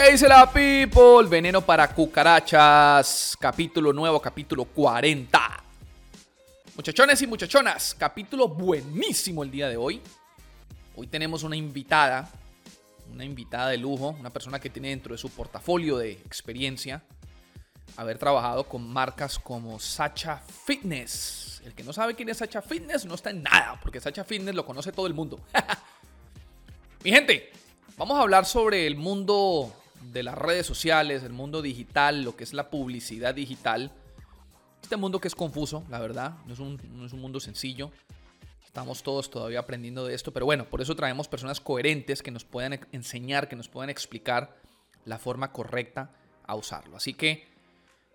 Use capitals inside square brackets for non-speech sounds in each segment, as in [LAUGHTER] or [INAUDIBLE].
¿Qué dice la people? Veneno para cucarachas. Capítulo nuevo, capítulo 40. Muchachones y muchachonas, capítulo buenísimo el día de hoy. Hoy tenemos una invitada, una invitada de lujo, una persona que tiene dentro de su portafolio de experiencia haber trabajado con marcas como Sacha Fitness. El que no sabe quién es Sacha Fitness no está en nada, porque Sacha Fitness lo conoce todo el mundo. [LAUGHS] Mi gente, vamos a hablar sobre el mundo de las redes sociales, el mundo digital, lo que es la publicidad digital. Este mundo que es confuso, la verdad, no es un, no es un mundo sencillo. Estamos todos todavía aprendiendo de esto, pero bueno, por eso traemos personas coherentes que nos puedan enseñar, que nos puedan explicar la forma correcta a usarlo. Así que,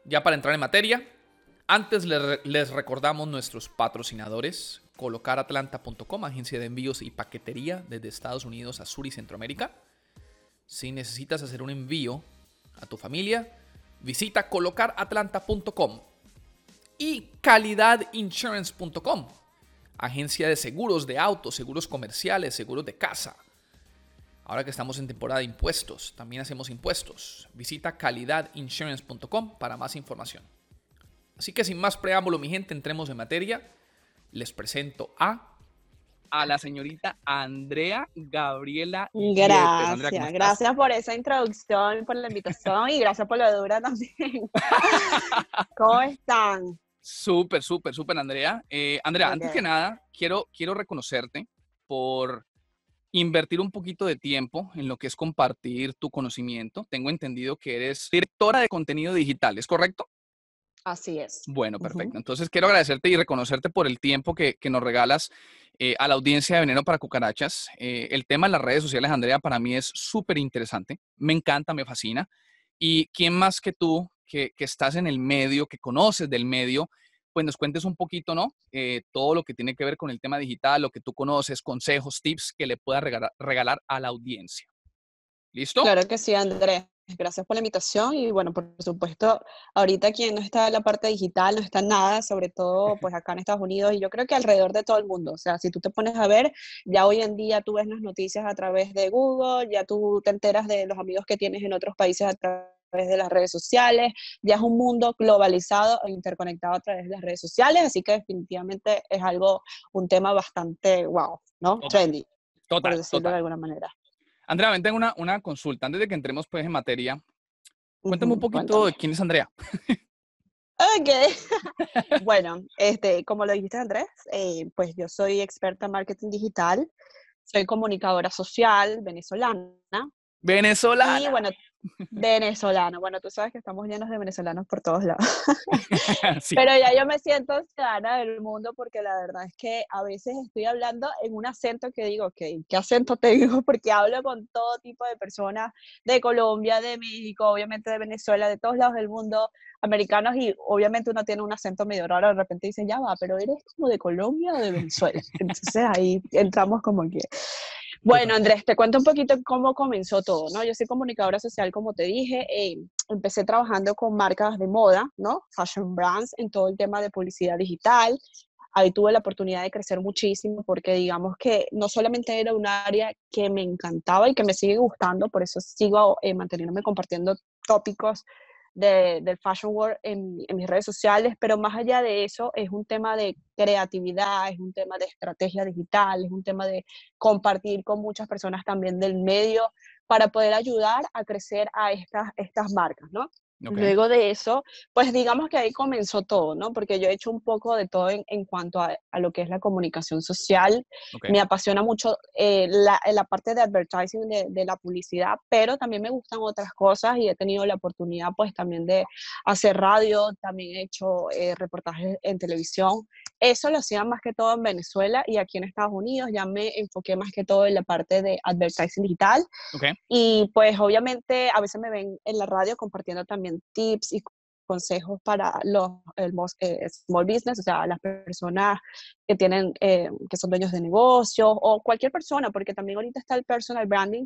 ya para entrar en materia, antes les recordamos nuestros patrocinadores, colocaratlanta.com, agencia de envíos y paquetería desde Estados Unidos a Sur y Centroamérica. Si necesitas hacer un envío a tu familia, visita colocaratlanta.com y calidadinsurance.com, agencia de seguros de autos, seguros comerciales, seguros de casa. Ahora que estamos en temporada de impuestos, también hacemos impuestos. Visita calidadinsurance.com para más información. Así que sin más preámbulo, mi gente, entremos en materia. Les presento a a la señorita Andrea Gabriela. Gracias, gracias por esa introducción, por la invitación y gracias por la dura también. [LAUGHS] ¿Cómo están? Súper, súper, súper, Andrea. Eh, Andrea, antes que nada, quiero, quiero reconocerte por invertir un poquito de tiempo en lo que es compartir tu conocimiento. Tengo entendido que eres directora de contenido digital, ¿es correcto? Así es. Bueno, perfecto. Entonces quiero agradecerte y reconocerte por el tiempo que, nos regalas eh, a la audiencia de Veneno para Cucarachas. Eh, el tema de las redes sociales, Andrea, para mí es súper interesante. Me encanta, me fascina. Y quién más que tú, que, que, estás en el medio, que conoces del medio, pues nos cuentes un poquito, ¿no? Eh, todo lo que tiene que ver con el tema digital, lo que tú conoces, consejos, tips que le puedas regalar, a la audiencia. ¿Listo? Claro que sí, Andrés. Gracias por la invitación y bueno, por supuesto, ahorita quien no está en la parte digital, no está en nada, sobre todo pues acá en Estados Unidos y yo creo que alrededor de todo el mundo. O sea, si tú te pones a ver, ya hoy en día tú ves las noticias a través de Google, ya tú te enteras de los amigos que tienes en otros países a través de las redes sociales, ya es un mundo globalizado e interconectado a través de las redes sociales, así que definitivamente es algo, un tema bastante wow, ¿no? Trendy, total, por decirlo de alguna manera. Andrea, ven, tengo una, una consulta. Antes de que entremos pues en materia, cuéntame un poquito de quién es Andrea. Ok. [LAUGHS] [LAUGHS] bueno, este, como lo dijiste Andrés, eh, pues yo soy experta en marketing digital, soy comunicadora social venezolana. Venezolana. Y bueno, Venezolano. Bueno, tú sabes que estamos llenos de venezolanos por todos lados. [LAUGHS] Pero ya yo me siento ciudadana del mundo porque la verdad es que a veces estoy hablando en un acento que digo, ok, ¿qué acento tengo? [LAUGHS] Porque hablo con todo tipo de personas de Colombia, de México, obviamente de Venezuela, de todos lados del mundo, americanos y obviamente uno tiene un acento medio raro, de repente dicen, ya va, pero eres como de Colombia o de Venezuela. [LAUGHS] Entonces ahí entramos como que... Bueno, Andrés, te cuento un poquito cómo comenzó todo, ¿no? Yo soy comunicadora social, como te dije, eh, empecé trabajando con marcas de moda, ¿no? Fashion brands en todo el tema de publicidad digital. Ahí tuve la oportunidad de crecer muchísimo porque digamos que no solamente era un área que me encantaba y que me sigue gustando, por eso sigo eh, manteniéndome compartiendo tópicos de, del fashion world en, en, mis redes sociales, pero más allá de eso es un tema de creatividad, es un tema de estrategia digital, es un tema de compartir con muchas personas también del medio para poder ayudar a crecer a estas, estas marcas, ¿no? Luego de eso, pues digamos que ahí comenzó todo, ¿no? Porque yo he hecho un poco de todo en, en cuanto a, a, lo que es la comunicación social. Me apasiona mucho eh, la, la, parte de advertising, de, de, la publicidad, pero también me gustan otras cosas y he tenido la oportunidad pues también de hacer radio, también he hecho eh, reportajes en televisión. Eso lo hacía más que todo en Venezuela y aquí en Estados Unidos ya me enfoqué más que todo en la parte de advertising digital. Okay. Y pues obviamente a veces me ven en la radio compartiendo también tips y consejos para los el, eh, small business, o sea, las personas que tienen, eh, que son dueños de negocios o cualquier persona, porque también ahorita está el personal branding,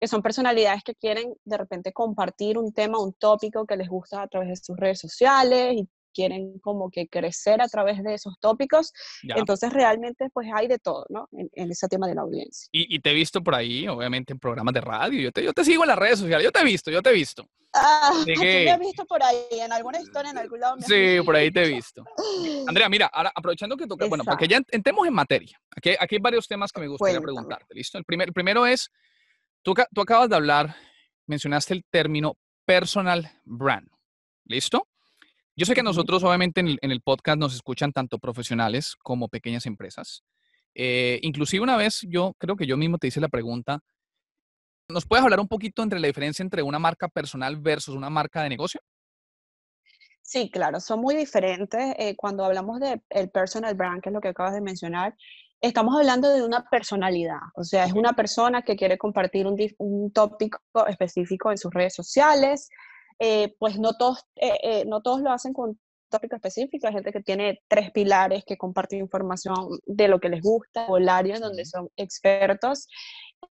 que son personalidades que quieren de repente compartir un tema, un tópico que les gusta a través de sus redes sociales y quieren como que crecer a través de esos tópicos. Entonces realmente pues hay de todo, ¿no? En, ese tema de la audiencia. Y, te he visto por ahí, obviamente en programas de radio, yo te, yo te sigo en las redes sociales, yo te he visto, yo te he visto. Ah, [LAUGHS] me he visto por ahí, en alguna historia, en algún lado. sí, por ahí te he visto. [LAUGHS] Andrea, mira, ahora aprovechando que toca, bueno, para que ya entremos en materia, aquí, aquí hay varios temas que me gustaría preguntarte, ¿listo? El, primer, el primero es, tú, tú acabas de hablar, mencionaste el término personal brand, ¿listo? Yo sé que nosotros, obviamente, en el, podcast nos escuchan tanto profesionales como pequeñas empresas. Eh, inclusive una vez yo creo que yo mismo te hice la pregunta, ¿Nos puedes hablar un poquito entre la diferencia entre una marca personal versus una marca de negocio? Sí, claro, son muy diferentes. Eh, cuando hablamos de el personal brand, que es lo que acabas de mencionar, estamos hablando de una personalidad. O sea, es una persona que quiere compartir un, un tópico específico en sus redes sociales. Eh, pues no todos, eh, no todos lo hacen con tópico específico. Hay gente que tiene tres pilares que comparte información de lo que les gusta, o el área donde son expertos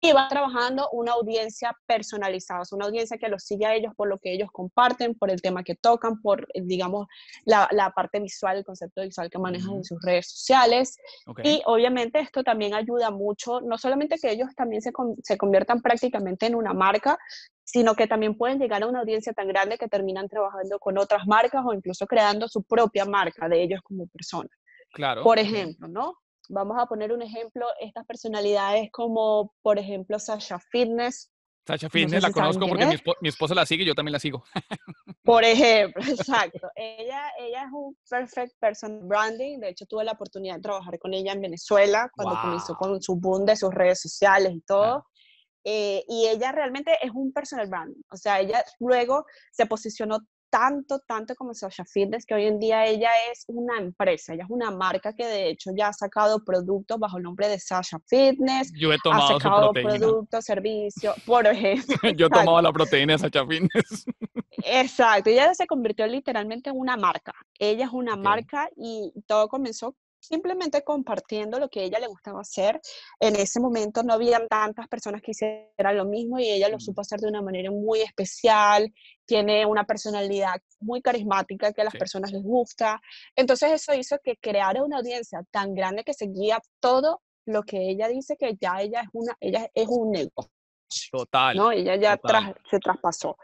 y va trabajando una audiencia personalizada, es una audiencia que los sigue a ellos por lo que ellos comparten, por el tema que tocan, por, eh, digamos, la, la parte visual, el concepto visual que manejan en sus redes sociales. Y obviamente esto también ayuda mucho, no solamente que ellos también se, se conviertan prácticamente en una marca, sino que también pueden llegar a una audiencia tan grande que terminan trabajando con otras marcas o incluso creando su propia marca de ellos como personas. Claro. Por ejemplo, ¿no? Vamos a poner un ejemplo, estas personalidades como, por ejemplo, Sasha Fitness. Sasha Fitness la conozco porque mi, mi, esposa la sigue y yo también la sigo. [LAUGHS] Por ejemplo, exacto. Ella, ella es un perfect person branding. De hecho, tuve la oportunidad de trabajar con ella en Venezuela cuando comenzó con su boom de sus redes sociales y todo. Eh, y ella realmente es un personal branding. O sea, ella luego se posicionó tanto, tanto como Sasha Fitness, que hoy en día ella es una empresa, ella es una marca que de hecho ya ha sacado productos bajo el nombre de Sasha Fitness. Yo he tomado ha sacado productos, servicios, por [LAUGHS] ejemplo. Yo he tomado la proteína de Sasha Fitness. Exacto, ella se convirtió literalmente en una marca. Ella es una marca y todo comenzó simplemente compartiendo lo que a ella le gustaba hacer. En ese momento no había tantas personas que hicieran lo mismo y ella lo supo hacer de una manera muy especial, tiene una personalidad muy carismática que a las personas les gusta. Entonces eso hizo que creara una audiencia tan grande que seguía todo lo que ella dice que ya ella es una ella es un negocio. Total. ¿no? Ella ya se traspasó.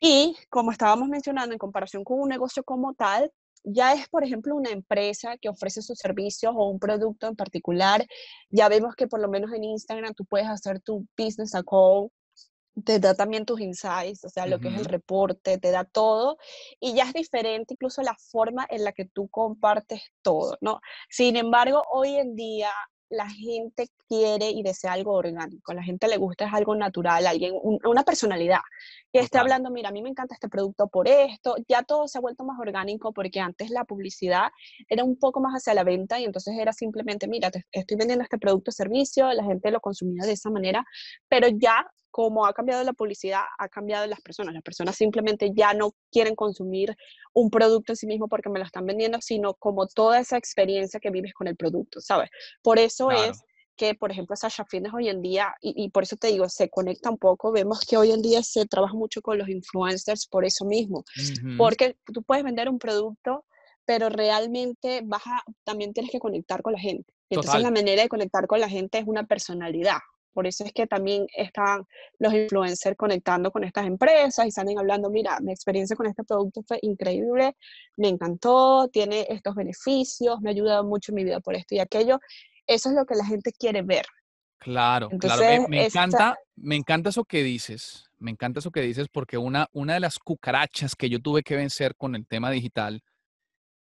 Y como estábamos mencionando, en comparación con un negocio como tal, ya es, por ejemplo, una empresa que ofrece sus servicios o un producto en particular, ya vemos que por lo menos en Instagram tú puedes hacer tu business account, te da también tus insights, o sea, lo que es el reporte, te da todo, y ya es diferente incluso la forma en la que tú compartes todo, ¿no? Sin embargo, hoy en día la gente quiere y desea algo orgánico, la gente le gusta es algo natural, alguien, una personalidad que esté hablando, mira, a mí me encanta este producto por esto, ya todo se ha vuelto más orgánico porque antes la publicidad era un poco más hacia la venta y entonces era simplemente, mira, te estoy vendiendo este producto o servicio, la gente lo consumía de esa manera, pero ya como ha cambiado la publicidad, ha cambiado las personas. Las personas simplemente ya no quieren consumir un producto en sí mismo porque me lo están vendiendo, sino como toda esa experiencia que vives con el producto, ¿sabes? Por eso es que, por ejemplo, Sasha Fitness hoy en día, y, por eso te digo, se conecta un poco, vemos que hoy en día se trabaja mucho con los influencers por eso mismo, porque tú puedes vender un producto, pero realmente vas también tienes que conectar con la gente. Entonces la manera de conectar con la gente es una personalidad, por eso es que también están los influencers conectando con estas empresas y salen hablando, mira, mi experiencia con este producto fue increíble, me encantó, tiene estos beneficios, me ha ayudado mucho en mi vida por esto y aquello. Eso es lo que la gente quiere ver. Claro, claro. Me, encanta, me encanta eso que dices. Me encanta eso que dices porque una, una de las cucarachas que yo tuve que vencer con el tema digital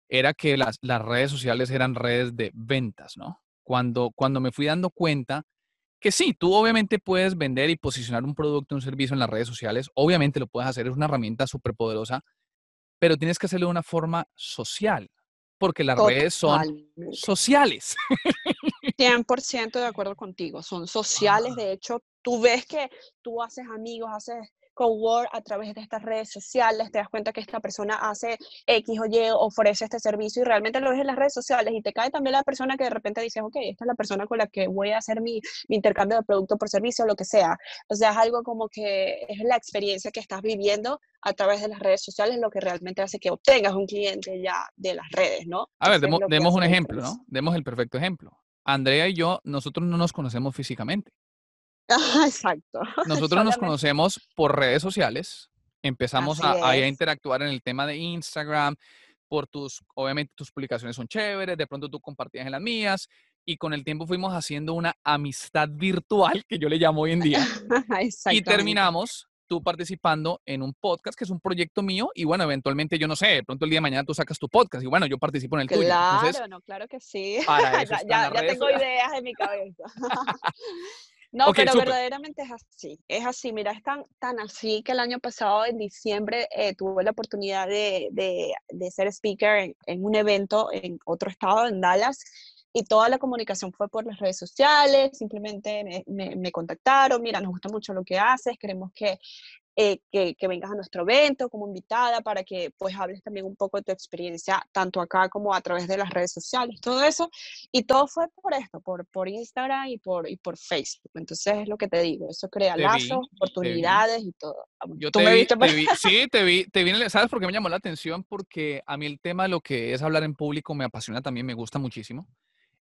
era que las, las redes sociales eran redes de ventas, ¿no? Cuando, cuando me fui dando cuenta que sí, tú obviamente puedes vender y posicionar un producto, un servicio en las redes sociales, obviamente lo puedes hacer, es una herramienta súper poderosa, pero tienes que hacerlo de una forma social, porque las redes son sociales. [LAUGHS] 100% de acuerdo contigo, son sociales, de hecho, tú ves que tú haces amigos, haces cowork a través de estas redes sociales, te das cuenta que esta persona hace X o Y, ofrece este servicio y realmente lo ves en las redes sociales y te cae también la persona que de repente dices, ok, esta es la persona con la que voy a hacer mi, mi intercambio de producto por servicio, o lo que sea. O sea, es algo como que es la experiencia que estás viviendo a través de las redes sociales lo que realmente hace que obtengas un cliente ya de las redes, ¿no? A ver, demos, un ejemplo, ¿no? Demos el perfecto ejemplo. Andrea y yo, nosotros no nos conocemos físicamente. [LAUGHS] Exacto. Nosotros nos conocemos por redes sociales. Empezamos a, a, interactuar en el tema de Instagram, por tus, obviamente tus publicaciones son chéveres, de pronto tú compartías en las mías, y con el tiempo fuimos haciendo una amistad virtual, que yo le llamo hoy en día, [LAUGHS] y terminamos tú participando en un podcast que es un proyecto mío y bueno, eventualmente yo no sé, de pronto el día de mañana tú sacas tu podcast y bueno, yo participo en el tuyo. Claro, no, claro que sí. [LAUGHS] ya, ya tengo ideas en mi cabeza. No, pero verdaderamente es así, es así, mira, es tan, tan así que el año pasado, en diciembre, eh, tuve la oportunidad de, de, de ser speaker en, en, un evento en otro estado, en Dallas, y toda la comunicación fue por las redes sociales, simplemente me, me, contactaron, mira, nos gusta mucho lo que haces, queremos que, eh, que, que, vengas a nuestro evento como invitada para que pues hables también un poco de tu experiencia, tanto acá como a través de las redes sociales, todo eso, y todo fue por esto, por, por Instagram y por, y por Facebook, entonces es lo que te digo, eso crea lazos, oportunidades y todo. Yo te, vi, te vi, sí, te vi, te vi, ¿sabes por qué me llamó la atención? Porque a mí el tema de lo que es hablar en público me apasiona también, me gusta muchísimo.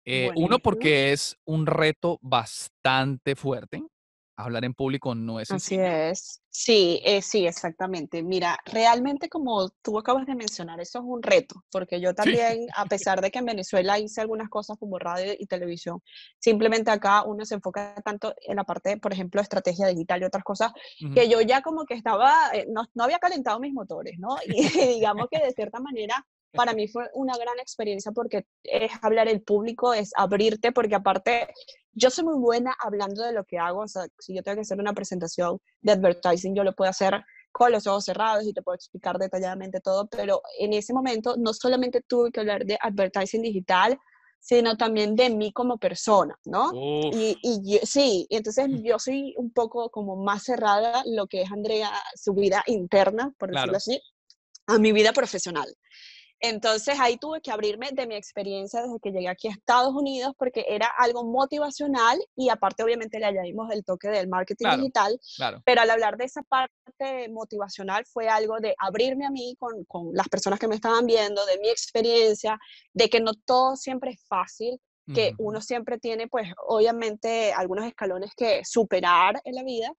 Eh, uno, porque es un reto bastante fuerte. Hablar en público no es Así es. Sí, eh, sí, exactamente. Mira, realmente como tú acabas de mencionar, eso es un reto, porque yo también, a [LAUGHS] pesar de que en Venezuela hice algunas cosas como radio y televisión, simplemente acá uno se enfoca tanto en la parte, por ejemplo, estrategia digital y otras cosas, que yo ya como que estaba, eh, no, no había calentado mis motores, ¿no? [LAUGHS] Y digamos que de cierta manera para mí fue una gran experiencia porque es hablar el público, es abrirte, porque aparte yo soy muy buena hablando de lo que hago, o sea, si yo tengo que hacer una presentación de advertising, yo lo puedo hacer con los ojos cerrados y te puedo explicar detalladamente todo, pero en ese momento no solamente tuve que hablar de advertising digital, sino también de mí como persona, ¿no? Y, y sí, entonces mm. yo soy un poco como más cerrada lo que es Andrea, su vida interna, por decirlo así, a mi vida profesional. Entonces ahí tuve que abrirme de mi experiencia desde que llegué aquí a Estados Unidos porque era algo motivacional y aparte obviamente le añadimos el toque del marketing digital, pero al hablar de esa parte motivacional fue algo de abrirme a mí con, con, las personas que me estaban viendo, de mi experiencia, de que no todo siempre es fácil, que uno siempre tiene pues obviamente algunos escalones que superar en la vida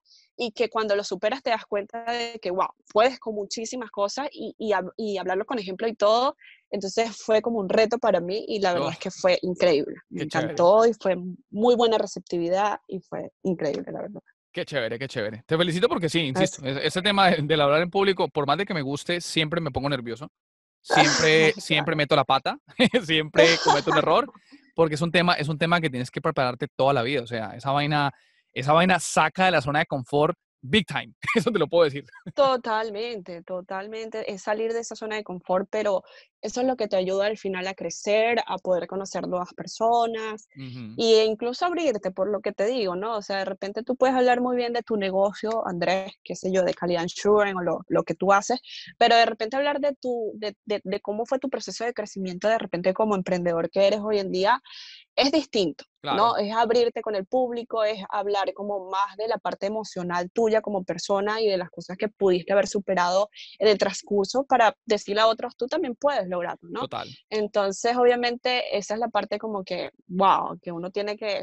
y que cuando lo superas te das cuenta de que, wow, puedes con muchísimas cosas y, y, hablarlo con ejemplo y todo. Entonces fue como un reto para mí y la verdad es que fue increíble. Me encantó y fue muy buena receptividad y fue increíble, la verdad. Qué chévere, qué chévere. Te felicito porque sí, insisto, ese tema del hablar en público, por más de que me guste, siempre me pongo nervioso. [LAUGHS] Siempre, siempre meto la pata, [LAUGHS] siempre cometo un error, porque es un tema, es un tema que tienes que prepararte toda la vida. O sea, esa vaina esa vaina saca de la zona de confort big time, [LAUGHS] eso te lo puedo decir. Totalmente, totalmente, es salir de esa zona de confort, pero eso es lo que te ayuda al final a crecer, a poder conocer nuevas personas e incluso abrirte por lo que te digo, ¿no? O sea, de repente tú puedes hablar muy bien de tu negocio, Andrés, qué sé yo, de calidad insurance o lo, lo que tú haces, pero de repente hablar de, tu, de, de, de cómo fue tu proceso de crecimiento, de repente como emprendedor que eres hoy en día, es distinto, ¿no? Es abrirte con el público, es hablar como más de la parte emocional tuya como persona y de las cosas que pudiste haber superado en el transcurso para decirle a otros, tú también puedes lograrlo, ¿no? Total. Entonces, obviamente, esa es la parte como que, wow, que uno tiene que,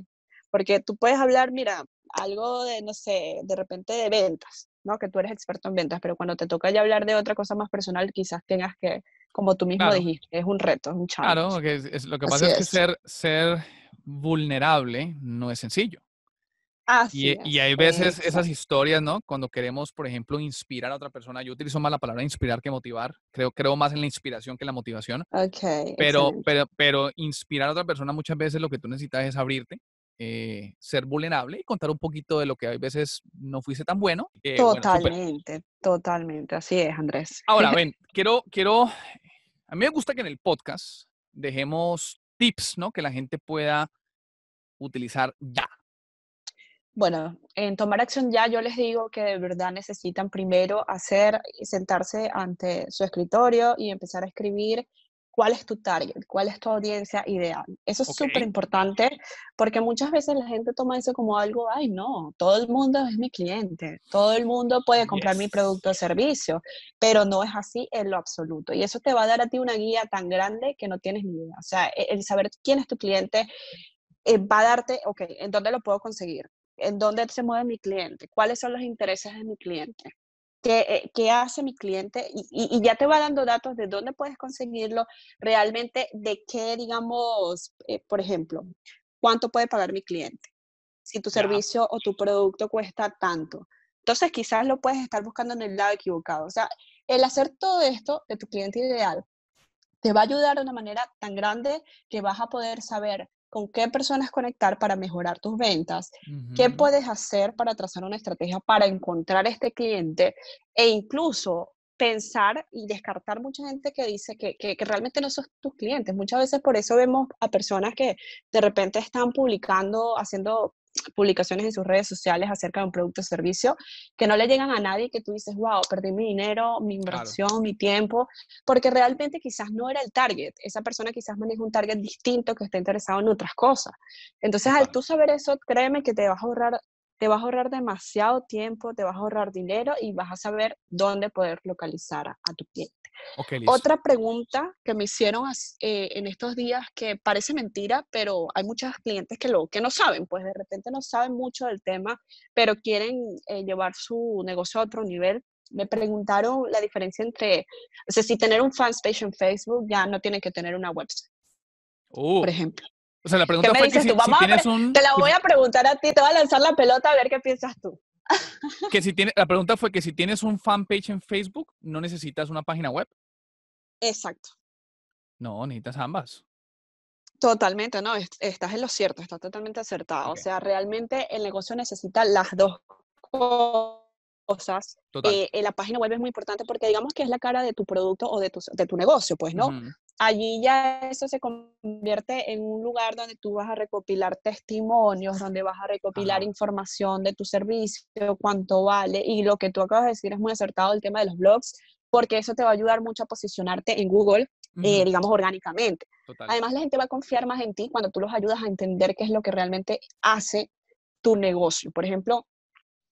porque tú puedes hablar, mira, algo de, no sé, de repente de ventas, ¿no? Que tú eres experto en ventas, pero cuando te toca ya hablar de otra cosa más personal, quizás tengas que como tú mismo dijiste, es un reto, es un challenge. Claro, porque es, lo que pasa es, que ser, ser vulnerable no es sencillo. Así y, y, hay veces esas historias, ¿no? Cuando queremos, por ejemplo, inspirar a otra persona. Yo utilizo más la palabra inspirar que motivar. Creo, creo más en la inspiración que en la motivación. Okay, pero, pero, pero inspirar a otra persona muchas veces lo que tú necesitas es abrirte, eh, ser vulnerable y contar un poquito de lo que a veces no fuiste tan bueno. totalmente, totalmente. Así es, Andrés. Ahora, [LAUGHS] ven, quiero, quiero a mí me gusta que en el podcast dejemos tips, ¿no? Que la gente pueda utilizar ya. Bueno, en tomar acción ya yo les digo que de verdad necesitan primero hacer, sentarse ante su escritorio y empezar a escribir cuál es tu target, cuál es tu audiencia ideal. Eso es súper importante porque muchas veces la gente toma eso como algo, ay, no, todo el mundo es mi cliente, todo el mundo puede comprar mi producto o servicio, pero no es así en lo absoluto. Y eso te va a dar a ti una guía tan grande que no tienes ni idea. O sea, e, el saber quién es tu cliente eh, va a darte, ok, ¿en dónde lo puedo conseguir? ¿En dónde se mueve mi cliente? ¿Cuáles son los intereses de mi cliente? Eh, qué, hace mi cliente y, ya te va dando datos de dónde puedes conseguirlo, realmente de qué, digamos, eh, por ejemplo, cuánto puede pagar mi cliente, si tu servicio o tu producto cuesta tanto. Entonces quizás lo puedes estar buscando en el lado equivocado. O sea, el hacer todo esto de tu cliente ideal te va a ayudar de una manera tan grande que vas a poder saber con qué personas conectar para mejorar tus ventas, qué puedes hacer para trazar una estrategia para encontrar este cliente e incluso pensar y descartar mucha gente que dice que, que, que, realmente no son tus clientes. Muchas veces por eso vemos a personas que de repente están publicando, haciendo publicaciones en sus redes sociales acerca de un producto o servicio que no le llegan a nadie que tú dices, wow, perdí mi dinero, mi inversión, mi tiempo, porque realmente quizás no era el target. Esa persona quizás maneja un target distinto que está interesado en otras cosas. Entonces, al tú saber eso, créeme que te vas a ahorrar te vas a ahorrar demasiado tiempo, te vas a ahorrar dinero y vas a saber dónde poder localizar a tu cliente. Otra pregunta que me hicieron eh, en estos días que parece mentira, pero hay muchos clientes que, lo, que no saben, pues de repente no saben mucho del tema, pero quieren eh, llevar su negocio a otro nivel. Me preguntaron la diferencia entre, o sea, si tener un fanpage en Facebook ya no tiene que tener una website, por uh. ejemplo. O sea, la pregunta fue que si, tienes un... Te la voy a preguntar a ti, te voy a lanzar la pelota a ver qué piensas tú. Que si tiene, la pregunta fue que si tienes un fanpage en Facebook, no necesitas una página web. Exacto. No, necesitas ambas. Totalmente, no, estás en lo cierto, está totalmente acertado. O sea, realmente el negocio necesita las dos cosas. Eh, la página web es muy importante porque digamos que es la cara de tu producto o de tu, de tu negocio, pues, ¿no? Allí ya eso se convierte en un lugar donde tú vas a recopilar testimonios, donde vas a recopilar información de tu servicio, cuánto vale, y lo que tú acabas de decir es muy acertado el tema de los blogs, porque eso te va a ayudar mucho a posicionarte en Google, eh, digamos, orgánicamente. Además, la gente va a confiar más en ti cuando tú los ayudas a entender qué es lo que realmente hace tu negocio. Por ejemplo,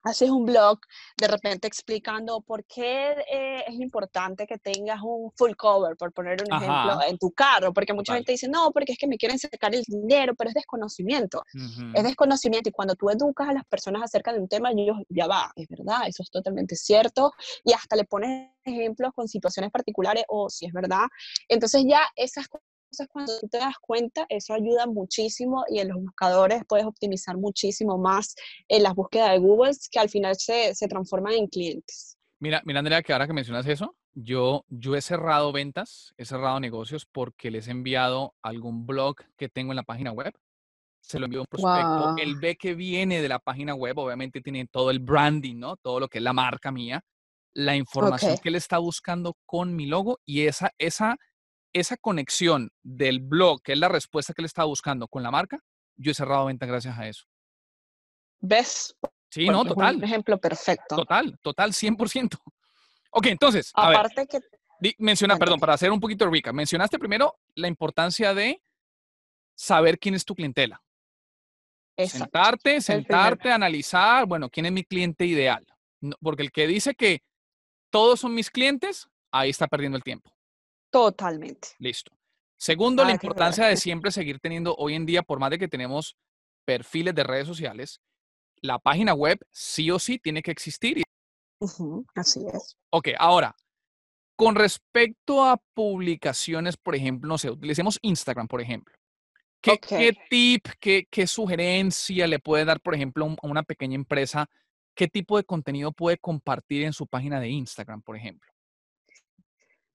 haces un blog de repente explicando por qué eh, es importante que tengas un full cover, por poner un ejemplo, en tu carro, porque mucha gente dice, no, porque es que me quieren sacar el dinero, pero es desconocimiento. Es desconocimiento y cuando tú educas a las personas acerca de un tema, ellos ya va, es verdad, eso es totalmente cierto, y hasta le pones ejemplos con situaciones particulares o si es verdad. Entonces ya esas entonces, cuando tú te das cuenta, eso ayuda muchísimo y en los buscadores puedes optimizar muchísimo más en las búsquedas de Google que al final se, se transforman en clientes. Mira, mira, Andrea, que ahora que mencionas eso, yo, yo he cerrado ventas, he cerrado negocios porque les he enviado algún blog que tengo en la página web. Se lo envío a un prospecto. Él ve que viene de la página web, obviamente tiene todo el branding, ¿no? Todo lo que es la marca mía, la información que él está buscando con mi logo y esa, esa esa conexión del blog, que es la respuesta que le estaba buscando con la marca, yo he cerrado venta gracias a eso. ¿Ves? Sí, no, total. Un ejemplo perfecto. Total, total, 100%. [LAUGHS] Ok, entonces, Aparte que... menciona, perdón, para hacer un poquito rica, mencionaste primero la importancia de saber quién es tu clientela. Sentarte, sentarte, analizar, bueno, quién es mi cliente ideal. Porque el que dice que todos son mis clientes, ahí está perdiendo el tiempo. Totalmente. Listo. Segundo, la importancia de siempre seguir teniendo hoy en día, por más de que tenemos perfiles de redes sociales, la página web sí o sí tiene que existir. así es. Ok, ahora, con respecto a publicaciones, por ejemplo, no sé, utilicemos Instagram, por ejemplo. ¿Qué, ¿qué tip, qué, qué, sugerencia le puede dar, por ejemplo, a una pequeña empresa? ¿Qué tipo de contenido puede compartir en su página de Instagram, por ejemplo?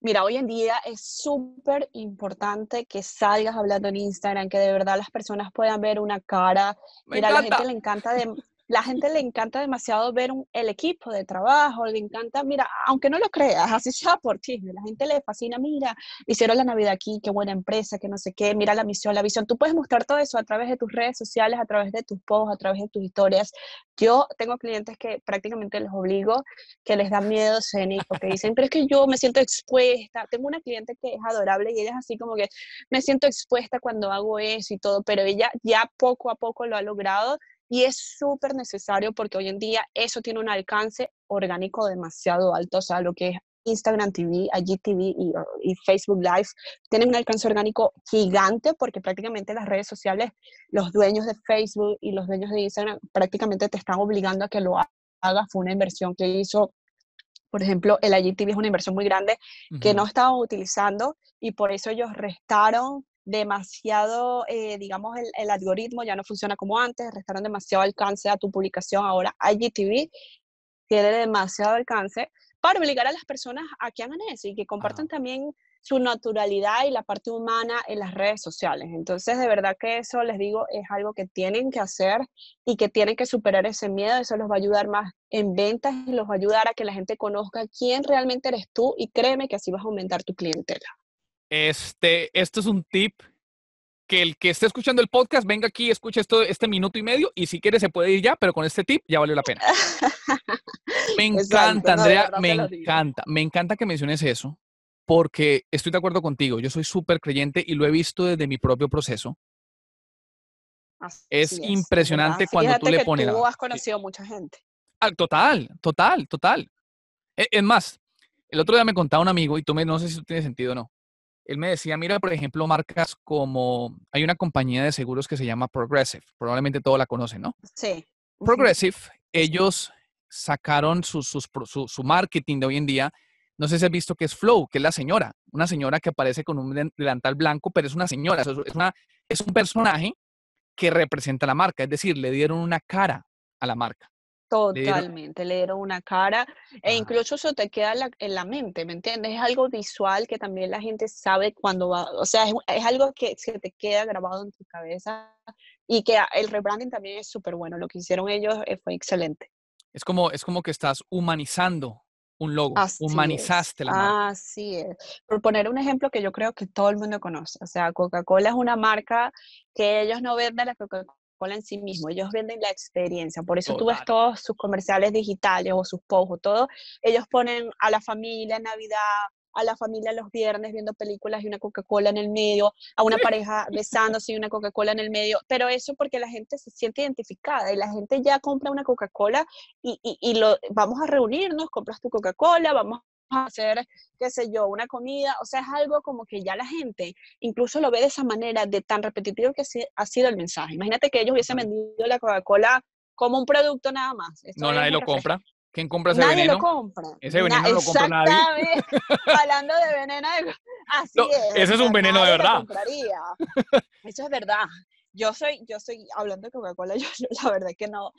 Mira, hoy en día es súper importante que salgas hablando en Instagram, que de verdad las personas puedan ver una cara. Mira, a la gente le encanta de, la gente le encanta demasiado ver el equipo de trabajo, le encanta, mira, aunque no lo creas, así sea por ti, la gente le fascina, mira, hicieron la Navidad aquí, qué buena empresa, que no sé qué, mira la misión, la visión. Tú puedes mostrar todo eso a través de tus redes sociales, a través de tus posts, a través de tus historias. Yo tengo clientes que prácticamente les obligo, que les da miedo escénico, que [LAUGHS] dicen, pero es que yo me siento expuesta. Tengo una cliente que es adorable y ella es así como que me siento expuesta cuando hago eso y todo, pero ella ya poco a poco lo ha logrado y es súper necesario porque hoy en día eso tiene un alcance orgánico demasiado alto, o sea, lo que es Instagram TV, IGTV y, y Facebook Live tienen un alcance orgánico gigante porque prácticamente las redes sociales, los dueños de Facebook y los dueños de Instagram prácticamente te están obligando a que lo hagas. Fue una inversión que hizo por ejemplo, el IGTV es una inversión muy grande que no estaban utilizando y por eso ellos restaron demasiado, eh, digamos, el, algoritmo ya no funciona como antes, restaron demasiado alcance a tu publicación. Ahora IGTV tiene demasiado alcance para obligar a las personas a que hagan eso y que compartan también su naturalidad y la parte humana en las redes sociales. Entonces, de verdad que eso, les digo, es algo que tienen que hacer y que tienen que superar ese miedo. Eso los va a ayudar más en ventas y los va a ayudar a que la gente conozca quién realmente eres tú y créeme que así vas a aumentar tu clientela. Este, esto es un tip que el que esté escuchando el podcast venga aquí escuche esto este minuto y medio y si quiere se puede ir ya, pero con este tip ya valió la pena. [LAUGHS] Me encanta, Andrea, me encanta, me encanta que menciones eso porque estoy de acuerdo contigo, yo soy súper creyente y lo he visto desde mi propio proceso. es, impresionante cuando tú le pones... Tú has conocido mucha gente. Ah, total, total, total. E, es, más, el otro día me contaba un amigo y tú me, no sé si tiene sentido o no él me decía, mira, por ejemplo, marcas como, hay una compañía de seguros que se llama Progressive, probablemente todos la conocen, ¿no? Sí. Progressive, ellos sacaron su, su, marketing de hoy en día, no sé si has visto que es Flow, que es la señora, una señora que aparece con un delantal blanco, pero es una señora, es, una, es un personaje que representa la marca, es decir, le dieron una cara a la marca. Totalmente, le dieron una cara e incluso eso te queda en la, mente, ¿me entiendes? Es algo visual que también la gente sabe cuando va, o sea, es, algo que se te queda grabado en tu cabeza y que el rebranding también es súper bueno, lo que hicieron ellos eh, fue excelente. Es como, es como que estás humanizando un logo, humanizaste la marca. Así es. Por poner un ejemplo que yo creo que todo el mundo conoce, o sea, Coca-Cola es una marca que ellos no venden la Coca-Cola en sí mismo, ellos venden la experiencia, por eso tú ves todos sus comerciales digitales o sus posts o todo, ellos ponen a la familia en Navidad, a la familia los viernes viendo películas y una Coca-Cola en el medio, a una [LAUGHS] pareja besándose y una Coca-Cola en el medio, pero eso porque la gente se siente identificada y la gente ya compra una Coca-Cola y, y, y, lo, vamos a reunirnos, compras tu Coca-Cola, vamos hacer, qué sé yo, una comida, o sea, es algo como que ya la gente incluso lo ve de esa manera, de tan repetitivo que ha sido el mensaje. Imagínate que ellos hubiesen vendido la Coca-Cola como un producto nada más. no, nadie lo compra. ¿Quién compra ese nadie veneno? Lo compra. Ese veneno no lo compra nadie. [LAUGHS] Hablando de veneno, así es. Ese es un veneno de verdad. [LAUGHS] Eso es verdad yo soy, yo soy, hablando de Coca-Cola, [LAUGHS] yo la verdad que no,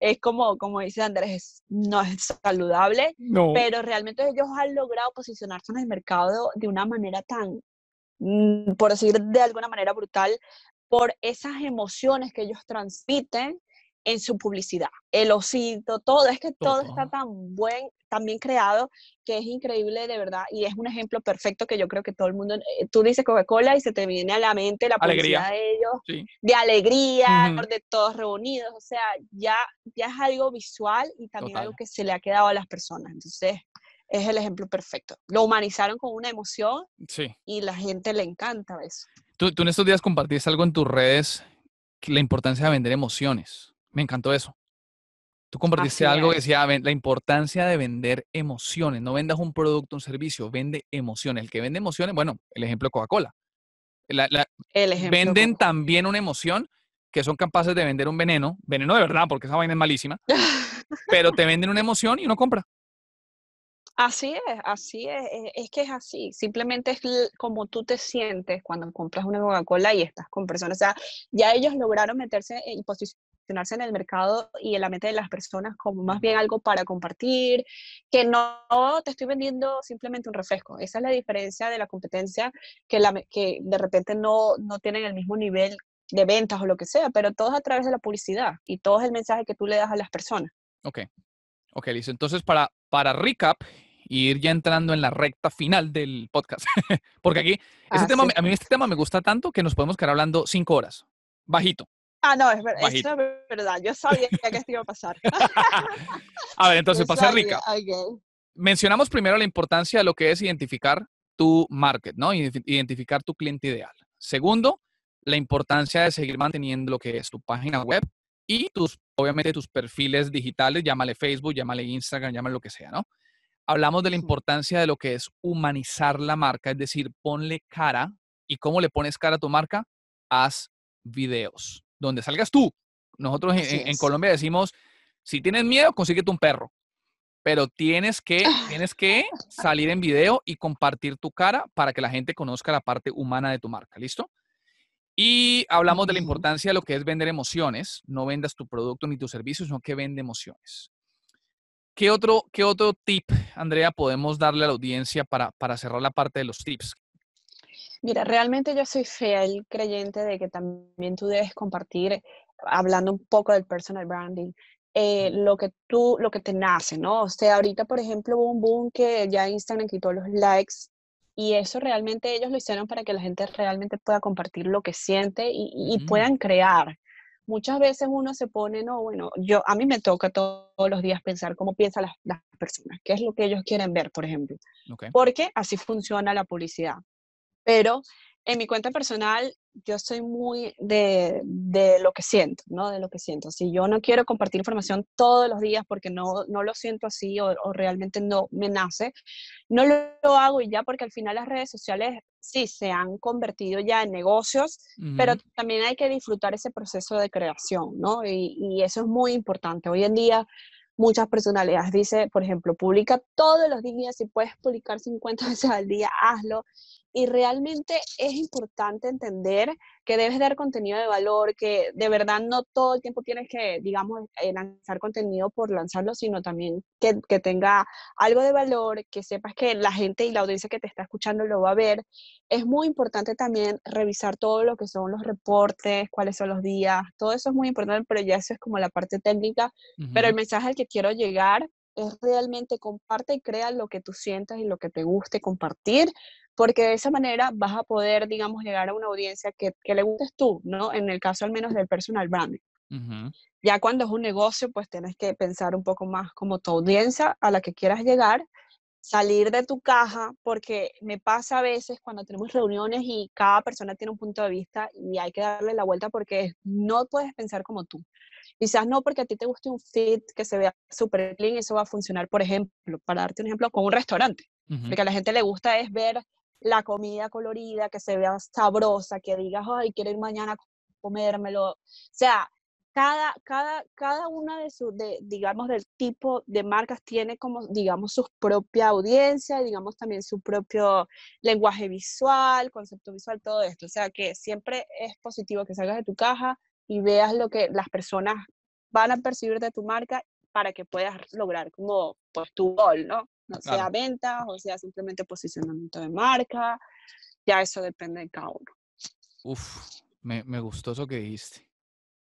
es como, como dice Andrés, no es saludable, pero realmente ellos han logrado posicionarse en el mercado de una manera tan, mm, por decir de alguna manera brutal, por esas emociones que ellos transmiten en su publicidad. El osito, todo, es que todo, está tan buen, tan bien creado que es increíble de verdad y es un ejemplo perfecto que yo creo que todo el mundo, eh, tú dices Coca-Cola y se te viene a la mente la publicidad de ellos, de alegría, de todos reunidos, o sea, ya, ya es algo visual y también algo que se le ha quedado a las personas. Entonces, es el ejemplo perfecto. Lo humanizaron con una emoción y la gente le encanta eso. Tú, tú en estos días compartiste algo en tus redes, la importancia de vender emociones. Me encantó eso. Tú compartiste algo que decía la importancia de vender emociones. No vendas un producto, un servicio, vende emociones. El que vende emociones, bueno, el ejemplo de Coca-Cola. venden también una emoción que son capaces de vender un veneno, veneno de verdad, porque esa vaina es malísima, [LAUGHS] pero te venden una emoción y uno compra. Así es, así es, es, que es así, simplemente es como tú te sientes cuando compras una Coca-Cola y estás con personas, o sea, ya ellos lograron meterse y posicionarse en el mercado y en la mente de las personas como más bien algo para compartir, que no te estoy vendiendo simplemente un refresco. Esa es la diferencia de la competencia, que, la, que de repente no, no tienen el mismo nivel de ventas o lo que sea, pero todo es a través de la publicidad y todo es el mensaje que tú le das a las personas. Ok, ok, listo. Entonces, para, para recap y ir ya entrando en la recta final del podcast, [LAUGHS] porque aquí, ah, tema, a mí este tema me gusta tanto que nos podemos quedar hablando cinco horas, bajito. Ah, no, es, eso es verdad. Yo sabía que esto iba a pasar. [LAUGHS] a ver, entonces, hacer recap. Mencionamos primero la importancia de lo que es identificar tu market, ¿no? Identificar tu cliente ideal. Segundo, la importancia de seguir manteniendo lo que es tu página web y tus, obviamente, tus perfiles digitales, llámale Facebook, llámale Instagram, llámale lo que sea, ¿no? Hablamos de la importancia de lo que es humanizar la marca, es decir, ponle cara. ¿Y cómo le pones cara a tu marca? Haz videos, donde salgas tú. Nosotros en, Colombia decimos, si tienes miedo, consíguete un perro. Pero tienes que, tienes que salir en video y compartir tu cara para que la gente conozca la parte humana de tu marca. ¿Listo? Y hablamos de la importancia de lo que es vender emociones. No vendas tu producto ni tu servicio, sino que vende emociones. ¿Qué otro, qué otro tip, Andrea, podemos darle a la audiencia para, para cerrar la parte de los tips? Mira, realmente yo soy fiel creyente de que también tú debes compartir, hablando un poco del personal branding, eh, lo que tú, lo que te nace, ¿no? O sea, ahorita, por ejemplo, hubo un boom que ya Instagram quitó los likes y eso realmente ellos lo hicieron para que la gente realmente pueda compartir lo que siente y, mm. puedan crear. Muchas veces uno se pone, no, bueno, yo a mí me toca todos los días pensar cómo piensan las, personas, qué es lo que ellos quieren ver, por ejemplo. Porque así funciona la publicidad. Pero en mi cuenta personal, yo soy muy de, de, lo que siento, ¿no? De lo que siento. Si yo no quiero compartir información todos los días porque no, no lo siento así o, realmente no me nace, no lo, hago y ya porque al final las redes sociales sí se han convertido ya en negocios, pero también hay que disfrutar ese proceso de creación, ¿no? Y, y eso es muy importante. Hoy en día muchas personalidades dice, por ejemplo, publica todos los días, si puedes publicar 50 [LAUGHS] veces al día, hazlo y realmente es importante entender que debes dar contenido de valor, que de verdad no todo el tiempo tienes que, digamos, eh, lanzar contenido por lanzarlo, sino también que, que, tenga algo de valor, que sepas que la gente y la audiencia que te está escuchando lo va a ver. Es muy importante también revisar todo lo que son los reportes, cuáles son los días, todo eso es muy importante, pero ya eso es como la parte técnica. Pero el mensaje al que quiero llegar es realmente comparte y crea lo que tú sientas y lo que te guste compartir, porque de esa manera vas a poder, digamos, llegar a una audiencia que, que le gustes tú, ¿no? En el caso al menos del personal branding. Ya cuando es un negocio, pues tienes que pensar un poco más como tu audiencia a la que quieras llegar, salir de tu caja, porque me pasa a veces cuando tenemos reuniones y cada persona tiene un punto de vista y hay que darle la vuelta porque no puedes pensar como tú. Quizás no porque a ti te guste un fit que se vea súper clean, eso va a funcionar, por ejemplo, para darte un ejemplo, con un restaurante. Porque a la gente le gusta es ver la comida colorida, que se vea sabrosa, que digas, ay, quiero ir mañana a comérmelo. O sea, cada, cada, cada una de sus, de, digamos, del tipo de marcas tiene como, digamos, su propia audiencia, digamos, también su propio lenguaje visual, concepto visual, todo esto. O sea, que siempre es positivo que salgas de tu caja y veas lo que las personas van a percibir de tu marca para que puedas lograr como pues, tu gol, ¿no? No sea ventas o sea simplemente posicionamiento de marca, ya eso depende de cada uno. Uf, me, me gustó eso que dijiste.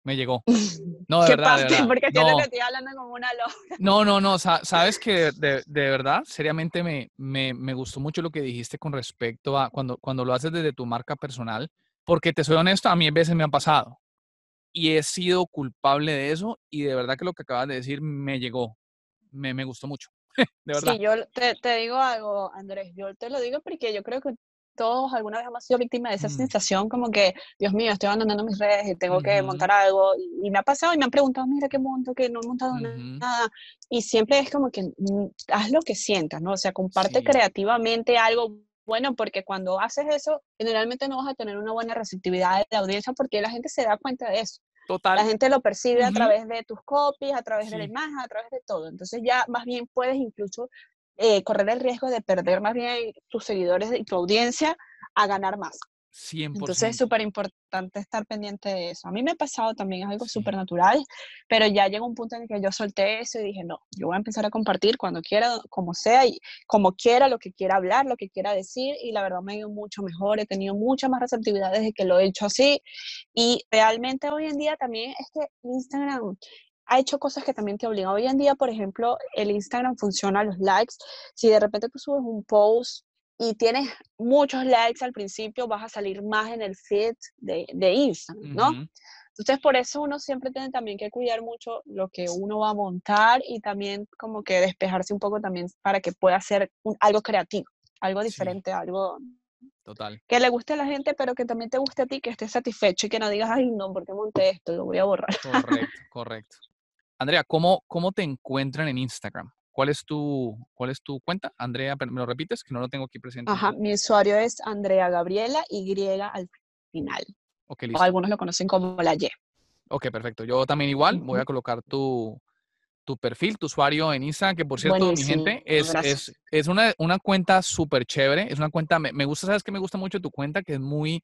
Me llegó. [LAUGHS] No, de verdad. De verdad. Porque no. que estoy hablando como una loca. No, no, no. [LAUGHS] Sabes que de, de verdad, seriamente me, me, me, gustó mucho lo que dijiste con respecto a cuando, cuando lo haces desde tu marca personal. Porque te soy honesto, a mí a veces me han pasado. Y he sido culpable de eso. Y de verdad que lo que acabas de decir me llegó. Me, me gustó mucho. [LAUGHS] de verdad. Sí, yo te, te, digo algo, Andrés, yo te lo digo porque yo creo que todos alguna vez hemos sido víctimas de esa mm. sensación como que, Dios mío, estoy abandonando mis redes y tengo que montar algo. Y, me ha pasado y me han preguntado, mira qué monto, que no he montado nada. Y siempre es como que mm, haz lo que sientas, ¿no? O sea, comparte creativamente algo bueno, porque cuando haces eso, generalmente no vas a tener una buena receptividad de la audiencia porque la gente se da cuenta de eso. La gente lo percibe a través de tus copies, a través de la imagen, a través de todo. Entonces ya más bien puedes incluso eh, correr el riesgo de perder más bien tus seguidores y tu audiencia a ganar más. Entonces es súper importante estar pendiente de eso. A mí me ha pasado también, es algo súper natural, pero ya llegó un punto en el que yo solté eso y dije, no, yo voy a empezar a compartir cuando quiera, como sea, y como quiera, lo que quiera hablar, lo que quiera decir, y la verdad me ha ido mucho mejor, he tenido mucha más receptividad desde que lo he hecho así, y realmente hoy en día también es que Instagram ha hecho cosas que también te obligan. Hoy en día, por ejemplo, el Instagram funciona los likes. Si de repente tú subes un post y tienes muchos likes al principio, vas a salir más en el feed de, de Instagram, ¿no? Entonces, por eso uno siempre tiene también que cuidar mucho lo que uno va a montar y también como que despejarse un poco también para que pueda ser algo creativo, algo diferente, algo Total. que le guste a la gente, pero que también te guste a ti, que estés satisfecho y que no digas, ay, no, porque monté esto, lo voy a borrar. Correcto, correcto. Andrea, ¿cómo, cómo te encuentran en Instagram? ¿Cuál es tu, cuál es tu cuenta? Andrea, ¿me lo repites? Que no lo tengo aquí presente. Ajá, mi usuario es Andrea Gabriela Y al final. Ok, listo. O algunos lo conocen como la Y. Ok, perfecto. Yo también igual voy a colocar tu, tu perfil, tu usuario en Instagram, que por cierto, mi gente, es, es, es, una, una cuenta súper chévere. Es una cuenta, me, me, gusta, ¿sabes qué me gusta mucho tu cuenta? Que es muy,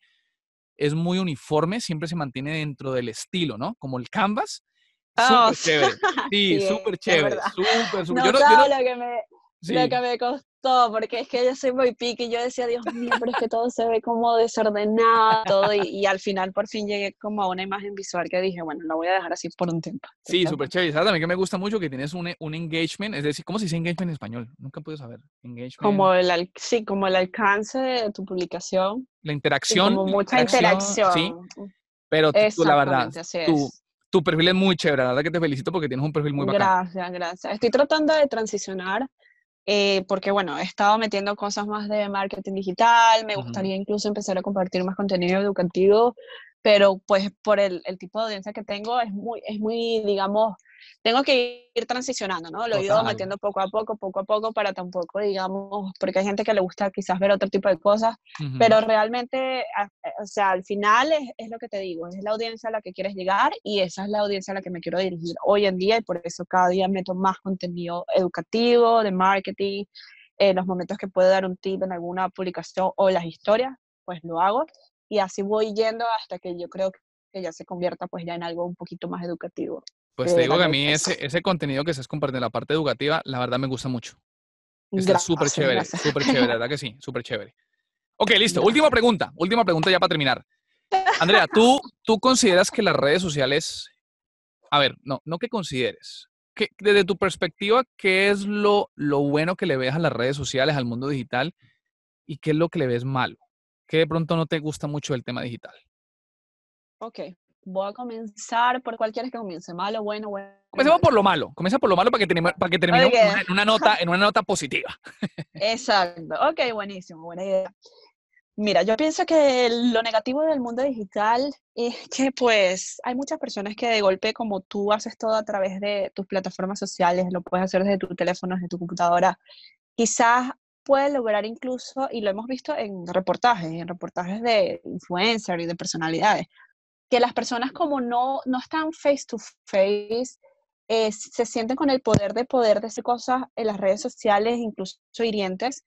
es muy uniforme, siempre se mantiene dentro del estilo, ¿no? Como el canvas Súper [LAUGHS] chévere. Sí, súper chévere. Súper, súper. No, yo lo, que me, lo que me costó, porque es que yo soy muy pique y yo decía, Dios mío, pero es que todo se ve como desordenado todo, y, al final por fin llegué como a una imagen visual que dije, bueno, la voy a dejar así por un tiempo. Sí, súper chévere. ¿Sabes también que me gusta mucho? Que tienes un, un engagement, es decir, ¿cómo se dice engagement en español? Nunca puedo saber. Engagement. Como el, sí, como el alcance de tu publicación. La interacción. como mucha interacción. Sí. Pero tú, la verdad, tú, tu perfil es muy chévere, la verdad que te felicito porque tienes un perfil muy bacán. Gracias, gracias. Estoy tratando de transicionar eh, porque, bueno, he estado metiendo cosas más de marketing digital, me gustaría incluso empezar a compartir más contenido educativo, pero pues por el, el, tipo de audiencia que tengo es muy, es muy, digamos, tengo que ir transicionando, ¿no? Lo he ido metiendo poco a poco, poco a poco, para tampoco, digamos, porque hay gente que le gusta quizás ver otro tipo de cosas, pero realmente, o sea, al final es, es, lo que te digo, es la audiencia a la que quieres llegar y esa es la audiencia a la que me quiero dirigir hoy en día y por eso cada día meto más contenido educativo, de marketing, en los momentos que puedo dar un tip en alguna publicación o las historias, pues lo hago y así voy yendo hasta que yo creo que ya se convierta pues ya en algo un poquito más educativo. Pues te digo que a mí ese, ese contenido que estás compartiendo, la parte educativa, la verdad me gusta mucho. Está súper chévere, súper chévere, [LAUGHS] ¿verdad que sí? Súper chévere. Ok, listo. Última pregunta, última pregunta ya para terminar. Andrea, ¿tú, ¿tú consideras que las redes sociales, a ver, no, no que consideres, que desde tu perspectiva, ¿qué es lo, lo bueno que le ves a las redes sociales, al mundo digital, y qué es lo que le ves malo? ¿Qué de pronto no te gusta mucho del tema digital? Ok, voy a comenzar por cuál quieres que comience, malo, bueno, bueno. Comencemos por lo malo, comienza por lo malo para que, termine, para que terminemos en, una nota, en una nota positiva. [LAUGHS] Exacto, ok, buenísimo, buena idea. Mira, yo pienso que lo negativo del mundo digital es que pues hay muchas personas que de golpe como tú haces todo a través de tus plataformas sociales, lo puedes hacer desde tu teléfono, desde tu computadora, quizás puede lograr incluso, y lo hemos visto en reportajes, en reportajes de influencers y de personalidades, que las personas como no, no están face to face, eh, se sienten con el poder de poder decir cosas en las redes sociales, incluso hirientes.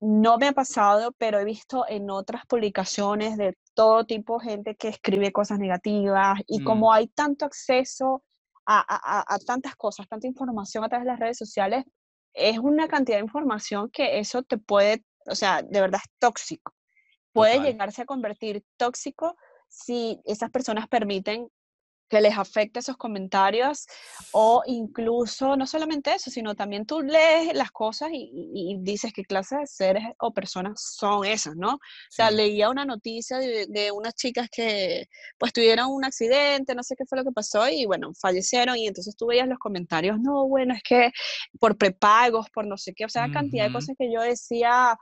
No me ha pasado, pero he visto en otras publicaciones de todo tipo de gente que escribe cosas negativas y mm. como hay tanto acceso a, a, a, tantas cosas, tanta información a través de las redes sociales, es una cantidad de información que eso te puede, o sea, de verdad es tóxico. Puede llegarse a convertir tóxico si esas personas permiten que les afecte esos comentarios o incluso no solamente eso, sino también tú lees las cosas y, dices qué clase de seres o personas son esas, ¿no? O sea, leía una noticia de, unas chicas que pues tuvieron un accidente, no sé qué fue lo que pasó y bueno, fallecieron y entonces tú veías los comentarios, no, bueno, es que por prepagos, por no sé qué, o sea, cantidad de cosas que yo decía,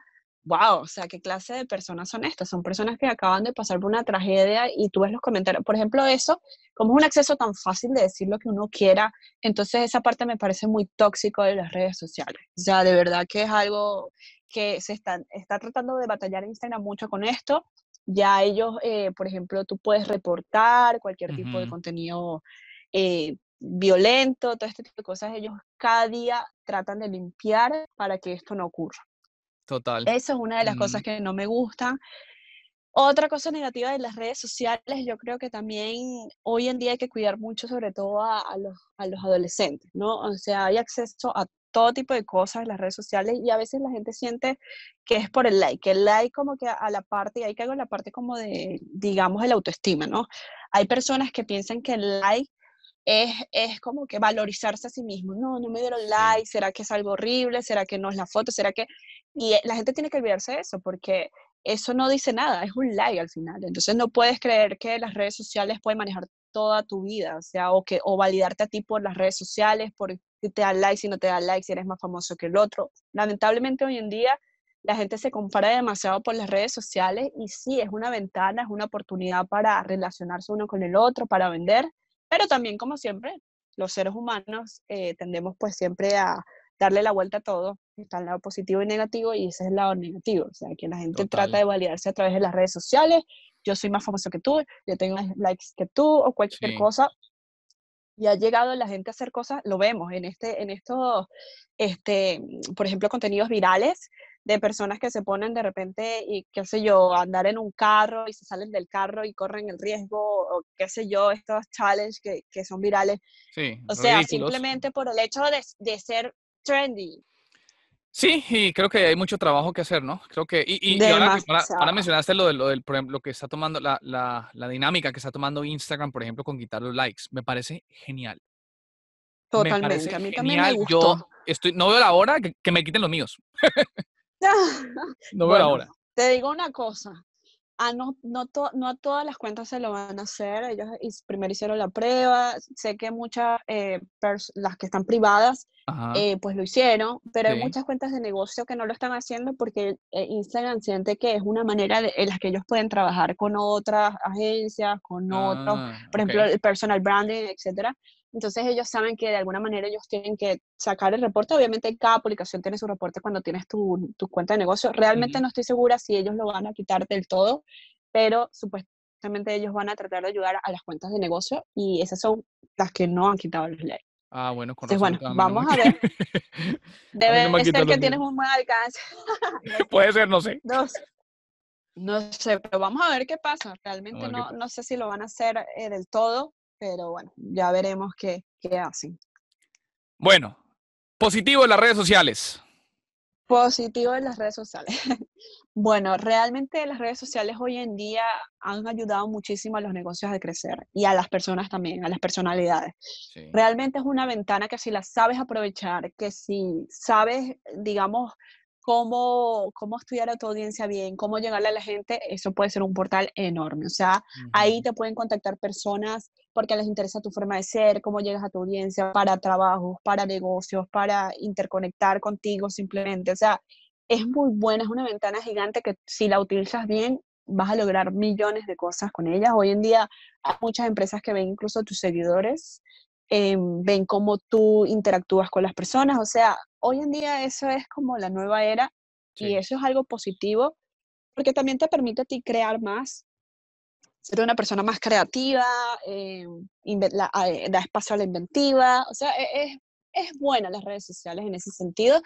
wow, o sea, ¿qué clase de personas son estas? Son personas que acaban de pasar por una tragedia y tú ves los comentarios. Por ejemplo, eso, como es un acceso tan fácil de decir lo que uno quiera, entonces esa parte me parece muy tóxico de las redes sociales. O sea, de verdad que es algo que se está, está tratando de batallar Instagram mucho con esto. Ya ellos, eh, por ejemplo, tú puedes reportar cualquier tipo de contenido eh, violento, todo este tipo de cosas. Ellos cada día tratan de limpiar para que esto no ocurra. Total. Eso es una de las cosas que no me gustan. Otra cosa negativa de las redes sociales, yo creo que también hoy en día hay que cuidar mucho, sobre todo a, los, a los adolescentes, ¿no? O sea, hay acceso a todo tipo de cosas en las redes sociales y a veces la gente siente que es por el like, el like como que a la parte, y hay que hago la parte como de, digamos, el autoestima, ¿no? Hay personas que piensan que el like es, es, como que valorizarse a sí mismo. No, no me dieron like, ¿será que es algo horrible? ¿Será que no es la foto? ¿Será que...? Y la gente tiene que olvidarse de eso porque eso no dice nada, es un like al final. Entonces no puedes creer que las redes sociales pueden manejar toda tu vida, o sea, o, que, o validarte a ti por las redes sociales, por si te dan like, si no te dan like, si eres más famoso que el otro. Lamentablemente hoy en día la gente se compara demasiado por las redes sociales y sí, es una ventana, es una oportunidad para relacionarse uno con el otro, para vender, pero también como siempre, los seres humanos eh, tendemos pues siempre a darle la vuelta a todo, está el lado positivo y negativo y ese es el lado negativo, o sea, que la gente trata de validarse a través de las redes sociales, yo soy más famoso que tú, yo tengo más likes que tú o cualquier cosa, y ha llegado la gente a hacer cosas, lo vemos en, este, en estos, este, por ejemplo, contenidos virales de personas que se ponen de repente y qué sé yo, andar en un carro y se salen del carro y corren el riesgo o qué sé yo, estos challenges que, que son virales. Sí, o sea, simplemente por el hecho de, de ser trendy. Sí, y creo que hay mucho trabajo que hacer, ¿no? Creo que, y, y, ahora, ahora, mencionaste lo, de, lo del, por ejemplo, lo que está tomando, la, la, la, dinámica que está tomando Instagram, por ejemplo, con quitar los likes, me parece genial. Totalmente, a mí también me gustó. Yo estoy, no veo la hora que, que me quiten los míos. [LAUGHS] no veo la hora. Te digo una cosa, Ah, no, no, no a todas las cuentas se lo van a hacer. Ellos primero hicieron la prueba. Sé que muchas, eh, las que están privadas, eh, pues lo hicieron, pero hay muchas cuentas de negocio que no lo están haciendo porque eh, Instagram siente que es una manera en la que ellos pueden trabajar con otras agencias, con otros, ah, por ejemplo, el personal branding, etcétera. Entonces ellos saben que de alguna manera ellos tienen que sacar el reporte. Obviamente cada publicación tiene su reporte cuando tienes tu, tu cuenta de negocio. Realmente no estoy segura si ellos lo van a quitar del todo, pero supuestamente ellos van a tratar de ayudar a las cuentas de negocio y esas son las que no han quitado los leyes. Ah, bueno, con Entonces, bueno, vamos a ver. [LAUGHS] Debe no ser que tienes un buen alcance. [LAUGHS] Puede ser, no sé. No, no, sé, pero vamos a ver qué pasa. Realmente no, no sé si lo van a hacer eh, del todo, pero bueno, ya veremos qué, qué hacen. Bueno, positivo en las redes sociales. Positivo en las redes sociales. [LAUGHS] bueno, realmente las redes sociales hoy en día han ayudado muchísimo a los negocios a crecer y a las personas también, a las personalidades. Realmente es una ventana que si la sabes aprovechar, que si sabes, digamos, cómo, cómo estudiar a tu audiencia bien, cómo llegarle a la gente, eso puede ser un portal enorme. O sea, ahí te pueden contactar personas porque les interesa tu forma de ser, cómo llegas a tu audiencia para trabajos, para negocios, para interconectar contigo simplemente. O sea, es muy buena, es una ventana gigante que si la utilizas bien, vas a lograr millones de cosas con ellas. Hoy en día hay muchas empresas que ven incluso tus seguidores, em, ven cómo tú interactúas con las personas. O sea, hoy en día eso es como la nueva era y eso es algo positivo porque también te permite a ti crear más, ser una persona más creativa, eh, eh, da espacio a la inventiva, o sea, e, es, es buena las redes sociales en ese sentido.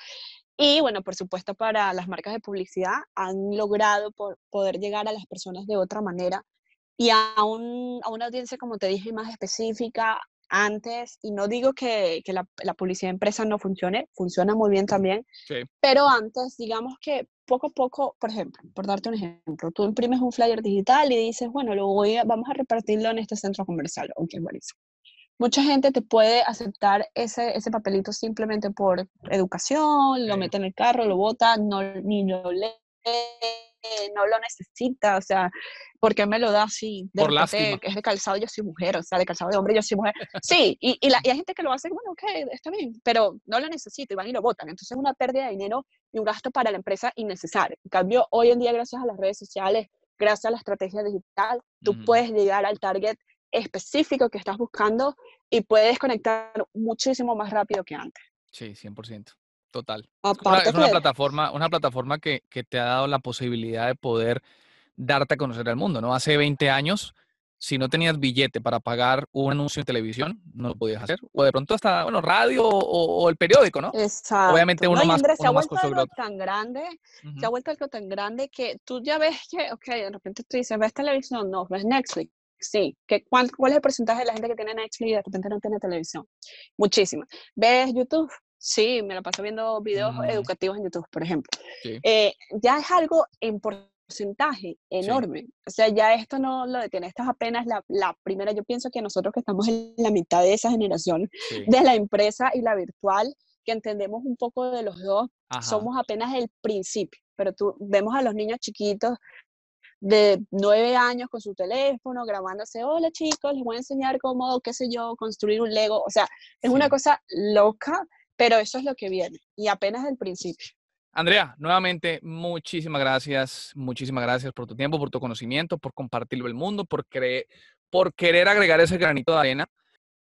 Y bueno, por supuesto, para las marcas de publicidad han logrado poder llegar a las personas de otra manera y a, un, a una audiencia, como te dije, más específica, antes, y no digo que, que la, la, publicidad de empresa no funcione, funciona muy bien también, pero antes, digamos que poco a poco, por ejemplo, por darte un ejemplo, tú imprimes un flyer digital y dices, bueno, lo voy a, vamos a repartirlo en este centro comercial, ok, buenísimo. Mucha gente te puede aceptar ese, ese papelito simplemente por educación, lo mete en el carro, lo bota, no, ni lo lee, no lo necesita, o sea, ¿por qué me lo da así? De Por lástima. Que es de calzado, yo soy mujer, o sea, de calzado de hombre, yo soy mujer. Sí, y, y, la, y hay gente que lo hace, bueno, ok, está bien, pero no lo necesito y van y lo votan. Entonces es una pérdida de dinero y un gasto para la empresa innecesario. En cambio, hoy en día, gracias a las redes sociales, gracias a la estrategia digital, tú puedes llegar al target específico que estás buscando y puedes conectar muchísimo más rápido que antes. Sí, 100%. Total. es una, plataforma, una plataforma que, que, te ha dado la posibilidad de poder darte a conocer al mundo, ¿no? Hace 20 años si no tenías billete para pagar un anuncio en televisión, no lo podías hacer. O de pronto hasta, bueno, radio o, el periódico, ¿no? Exacto. Obviamente uno más, Andrés, se ha vuelto algo tan grande, se ha vuelto algo tan grande que tú ya ves que, ok, de repente tú dices, ¿ves televisión? No, ves Netflix. Sí, ¿Qué, cuál, ¿cuál es el porcentaje de la gente que tiene Netflix y de repente no tiene televisión? Muchísima. ¿Ves YouTube? Sí, me la paso viendo videos mm. educativos en YouTube, por ejemplo. Eh, ya es algo importante porcentaje enorme. O sea, ya esto no lo detiene. Esta es apenas la, la, primera. Yo pienso que nosotros que estamos en la mitad de esa generación de la empresa y la virtual, que entendemos un poco de los dos, somos apenas el principio. Pero tú vemos a los niños chiquitos de nueve años con su teléfono, grabándose, hola chicos, les voy a enseñar cómo, qué sé yo, construir un Lego. O sea, es una cosa loca, pero eso es lo que viene y apenas el principio. Andrea, nuevamente, muchísimas gracias, muchísimas gracias por tu tiempo, por tu conocimiento, por compartirlo el mundo, por, por querer agregar ese granito de arena.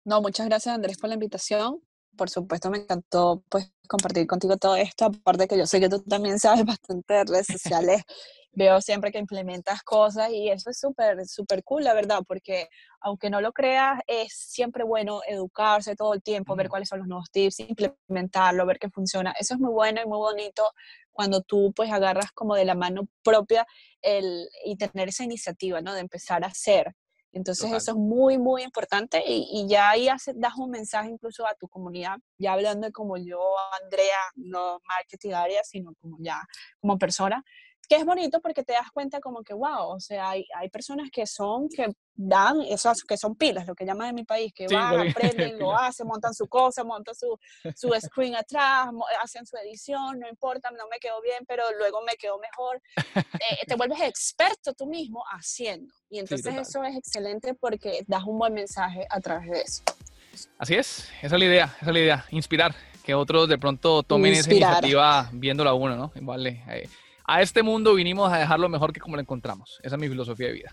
No, muchas gracias Andrés por la invitación. Por supuesto, me encantó pues compartir contigo todo esto, aparte que yo sé que tú también sabes bastante de redes sociales veo siempre que implementas cosas y eso es súper, súper cool, la verdad, porque aunque no lo creas, es siempre bueno educarse todo el tiempo, ver cuáles son los nuevos tips, implementarlo, ver qué funciona. Eso es muy bueno y muy bonito cuando tú pues agarras como de la mano propia el, y tener esa iniciativa, ¿no? De empezar a hacer. Entonces eso es muy, muy importante y, y ya ahí hace, das un mensaje incluso a tu comunidad, ya hablando de como yo, Andrea, no marketing área, sino como ya como persona, que es bonito porque te das cuenta como que, wow, o sea, hay, hay personas que son, que dan, esas que son pilas, lo que llaman en mi país, que van, [LAUGHS] aprenden, lo hacen, montan su cosa, montan su, su [LAUGHS] screen atrás, hacen su edición, no importa, no me quedó bien, pero luego me quedó mejor. Eh, te vuelves experto tú mismo haciendo. Y entonces eso es excelente porque das un buen mensaje a través de eso. Así es, esa es la idea, esa es la idea, inspirar, que otros de pronto tomen esa iniciativa viéndola a uno, ¿no? Vale. Eh, a este mundo vinimos a dejarlo mejor que como lo encontramos. Esa es mi filosofía de vida.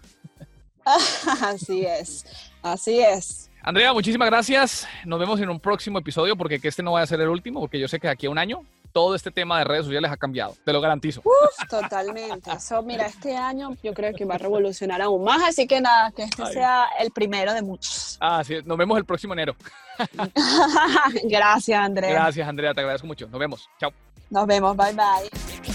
[LAUGHS] así es, así es. Andrea, muchísimas gracias. Nos vemos en un próximo episodio porque que este no va a ser el último, porque yo sé que aquí a un año todo este tema de redes sociales ha cambiado, te lo garantizo. Uf, totalmente. mira, este año yo creo que va a revolucionar aún más, así que nada, que este sea el primero de muchos. Ah, sí, nos vemos el próximo enero. [LAUGHS] Gracias, Andrea. Gracias, Andrea, te agradezco mucho. Nos vemos. Chao. Nos vemos, bye bye.